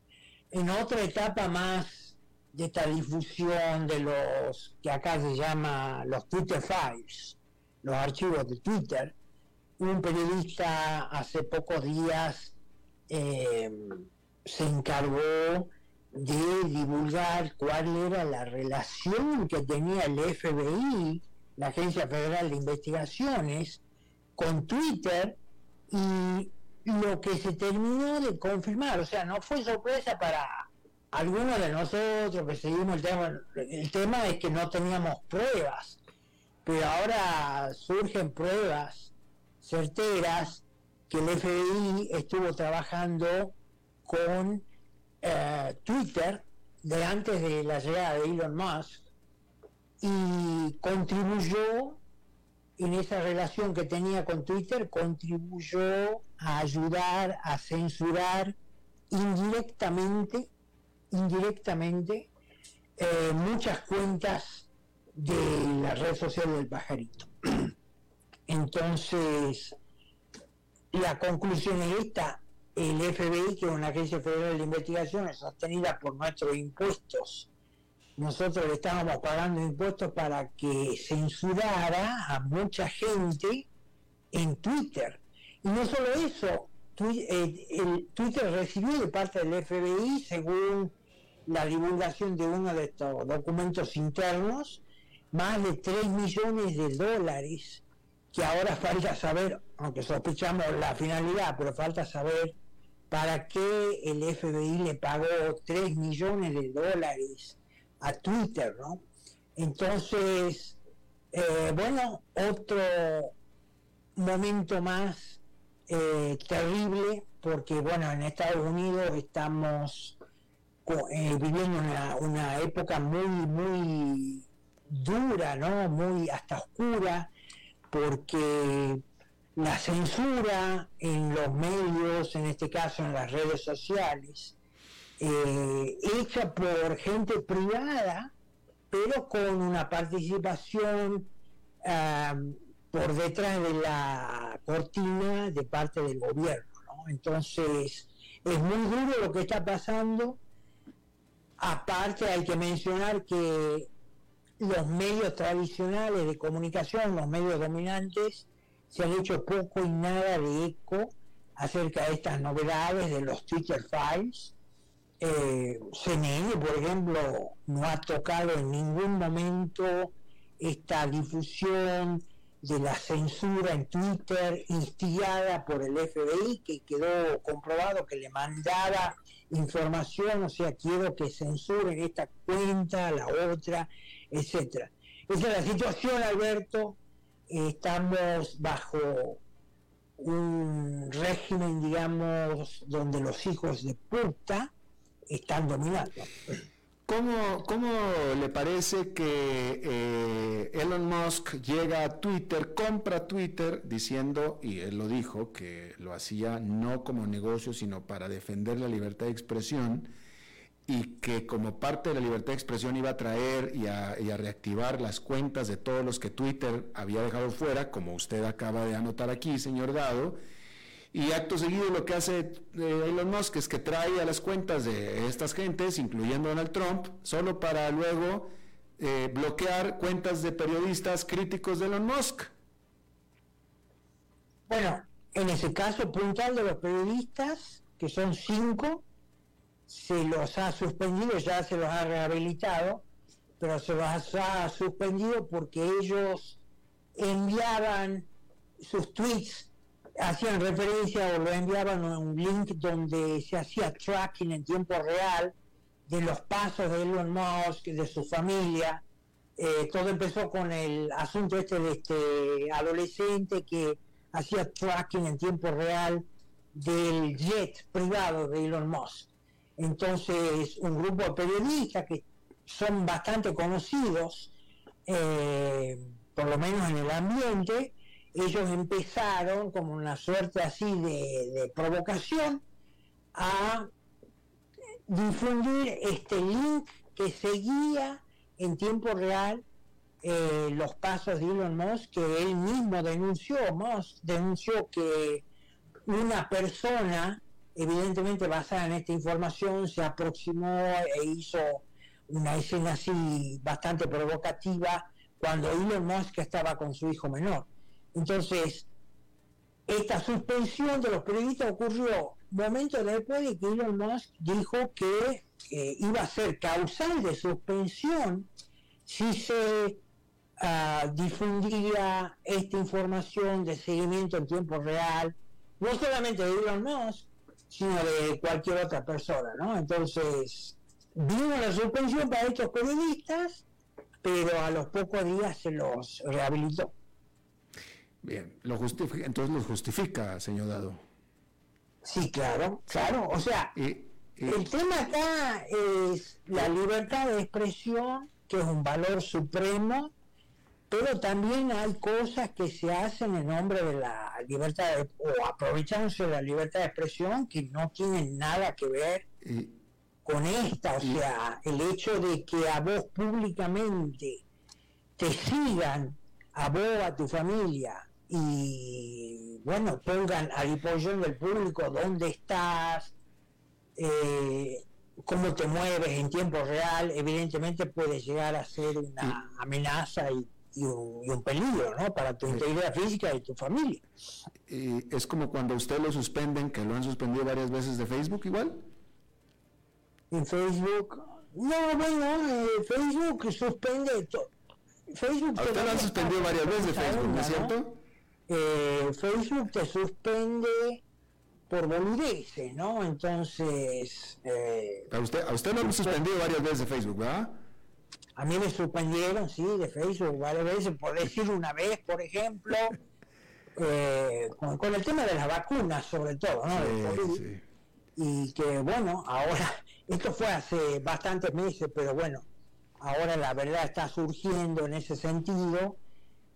en otra etapa más de esta difusión de los que acá se llama los Twitter Files, los archivos de Twitter, un periodista hace pocos días eh, se encargó de divulgar cuál era la relación que tenía el FBI, la Agencia Federal de Investigaciones, con Twitter y lo que se terminó de confirmar, o sea, no fue sorpresa para algunos de nosotros que seguimos el tema, el tema es que no teníamos pruebas, pero ahora surgen pruebas certeras que el FBI estuvo trabajando con eh, Twitter de antes de la llegada de Elon Musk y contribuyó en esa relación que tenía con Twitter contribuyó a ayudar a censurar indirectamente, indirectamente eh, muchas cuentas de la red social del pajarito. Entonces, la conclusión es esta, el FBI, que es una agencia federal de investigación, sostenida por nuestros impuestos, nosotros le estábamos pagando impuestos para que censurara a mucha gente en Twitter. Y no solo eso, el Twitter recibió de parte del FBI, según la divulgación de uno de estos documentos internos, más de 3 millones de dólares, que ahora falta saber, aunque sospechamos la finalidad, pero falta saber para qué el FBI le pagó 3 millones de dólares a Twitter, ¿no? Entonces, eh, bueno, otro momento más eh, terrible, porque bueno, en Estados Unidos estamos eh, viviendo una, una época muy, muy dura, ¿no? Muy hasta oscura, porque la censura en los medios, en este caso en las redes sociales, eh, hecha por gente privada, pero con una participación por detrás de la cortina de parte del gobierno. Entonces, es muy duro lo que está pasando. Aparte, hay que mencionar que los medios tradicionales de comunicación, los medios dominantes, se han hecho poco y nada de eco acerca de estas novedades de los Twitter Files eh, CNN, por ejemplo, no ha tocado en ningún momento esta difusión de la censura en Twitter instigada por el FBI, que quedó comprobado que le mandaba información, o sea, quiero que censuren esta cuenta, la otra, etcétera. Esa es la situación, Alberto. Estamos bajo un régimen, digamos, donde los hijos de puta están dominando. ¿Cómo, ¿Cómo, le parece que eh, Elon Musk llega a Twitter, compra Twitter diciendo, y él lo dijo, que lo hacía no como negocio, sino para defender la libertad de expresión, y que como parte de la libertad de expresión iba a traer y a, y a reactivar las cuentas de todos los que Twitter había dejado fuera, como usted acaba de anotar aquí, señor Dado, y acto seguido lo que hace eh, Elon Musk es que trae a las cuentas de estas gentes, incluyendo Donald Trump, solo para luego eh, bloquear cuentas de periodistas críticos de Elon Musk. Bueno, en ese caso puntual de los periodistas, que son cinco, se los ha suspendido, ya se los ha rehabilitado, pero se los ha suspendido porque ellos enviaban sus tweets hacían referencia o lo enviaban a un link donde se hacía tracking en tiempo real de los pasos de Elon Musk, de su familia. Eh, todo empezó con el asunto este de este adolescente que hacía tracking en tiempo real del jet privado de Elon Musk. Entonces, un grupo de periodistas que son bastante conocidos, eh, por lo menos en el ambiente, ellos empezaron como una suerte así de, provocación a difundir este link que seguía en tiempo real eh, los pasos de Elon Musk que él mismo denunció. Musk denunció que una persona, evidentemente basada en esta información, se aproximó e hizo una escena así bastante provocativa cuando Elon Musk estaba con su hijo menor. Entonces, esta suspensión de los periodistas ocurrió momentos después de que Elon Musk dijo que iba a ser causal de suspensión si se ah, difundía esta información de seguimiento en tiempo real, no solamente de Elon Musk, sino de cualquier otra persona, ¿no? Entonces, vino la suspensión para estos periodistas, pero a los pocos días se los rehabilitó. Bien, lo justifica, entonces lo justifica, señor Dado. Sí, claro, claro. O sea, el tema acá es la libertad de expresión, que es un valor supremo, pero también hay cosas que se hacen en nombre de la libertad de, o aprovechándose de la libertad de expresión que no tienen nada que ver con esta. O sea, el hecho de que a vos públicamente te sigan, a vos, a tu familia, y bueno, pongan a disposición del público dónde estás, eh, cómo te mueves en tiempo real, evidentemente puede llegar a ser una amenaza y, un, peligro ¿no? para tu integridad física y tu familia. Y es como cuando usted lo suspenden, que lo han suspendido varias veces de Facebook igual. En Facebook, no, bueno, eh, Facebook suspende todo. Facebook usted lo han suspendido varias veces de Facebook, ¿no es cierto? Eh, Facebook te suspende por boludeces, ¿no? Entonces... Eh, a usted, a usted lo han suspendido varias veces de Facebook, ¿verdad? A mí me suspendieron, sí, de Facebook varias veces, por decir una vez, por ejemplo, eh, con, el tema de las vacunas, sobre todo, ¿no? Sí, Y que, bueno, ahora, esto fue hace bastantes meses, pero bueno, ahora la verdad está surgiendo en ese sentido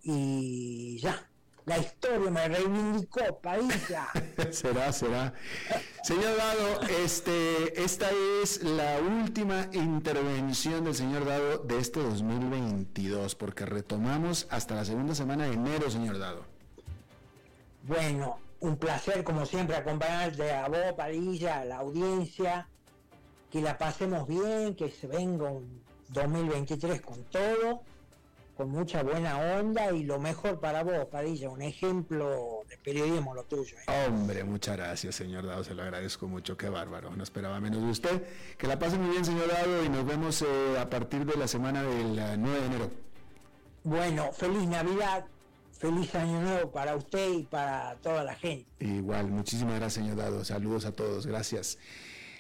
y ya, la historia me reivindicó, Padilla. será, será. Señor Dado, este, esta es la última intervención del señor Dado de este 2022, porque retomamos hasta la segunda semana de enero, señor Dado. Bueno, un placer, como siempre, acompañarte a vos, Padilla, a la audiencia, que la pasemos bien, que se venga un 2023 con todo con mucha buena onda y lo mejor para vos, Padilla, un ejemplo de periodismo lo tuyo. ¿eh? Hombre, muchas gracias, señor Dado, se lo agradezco mucho, qué bárbaro, no esperaba menos de usted. Que la pase muy bien, señor Dado, y nos vemos eh, a partir de la semana del 9 de enero. Bueno, feliz Navidad, feliz Año Nuevo para usted y para toda la gente. Igual, muchísimas gracias, señor Dado, saludos a todos, gracias.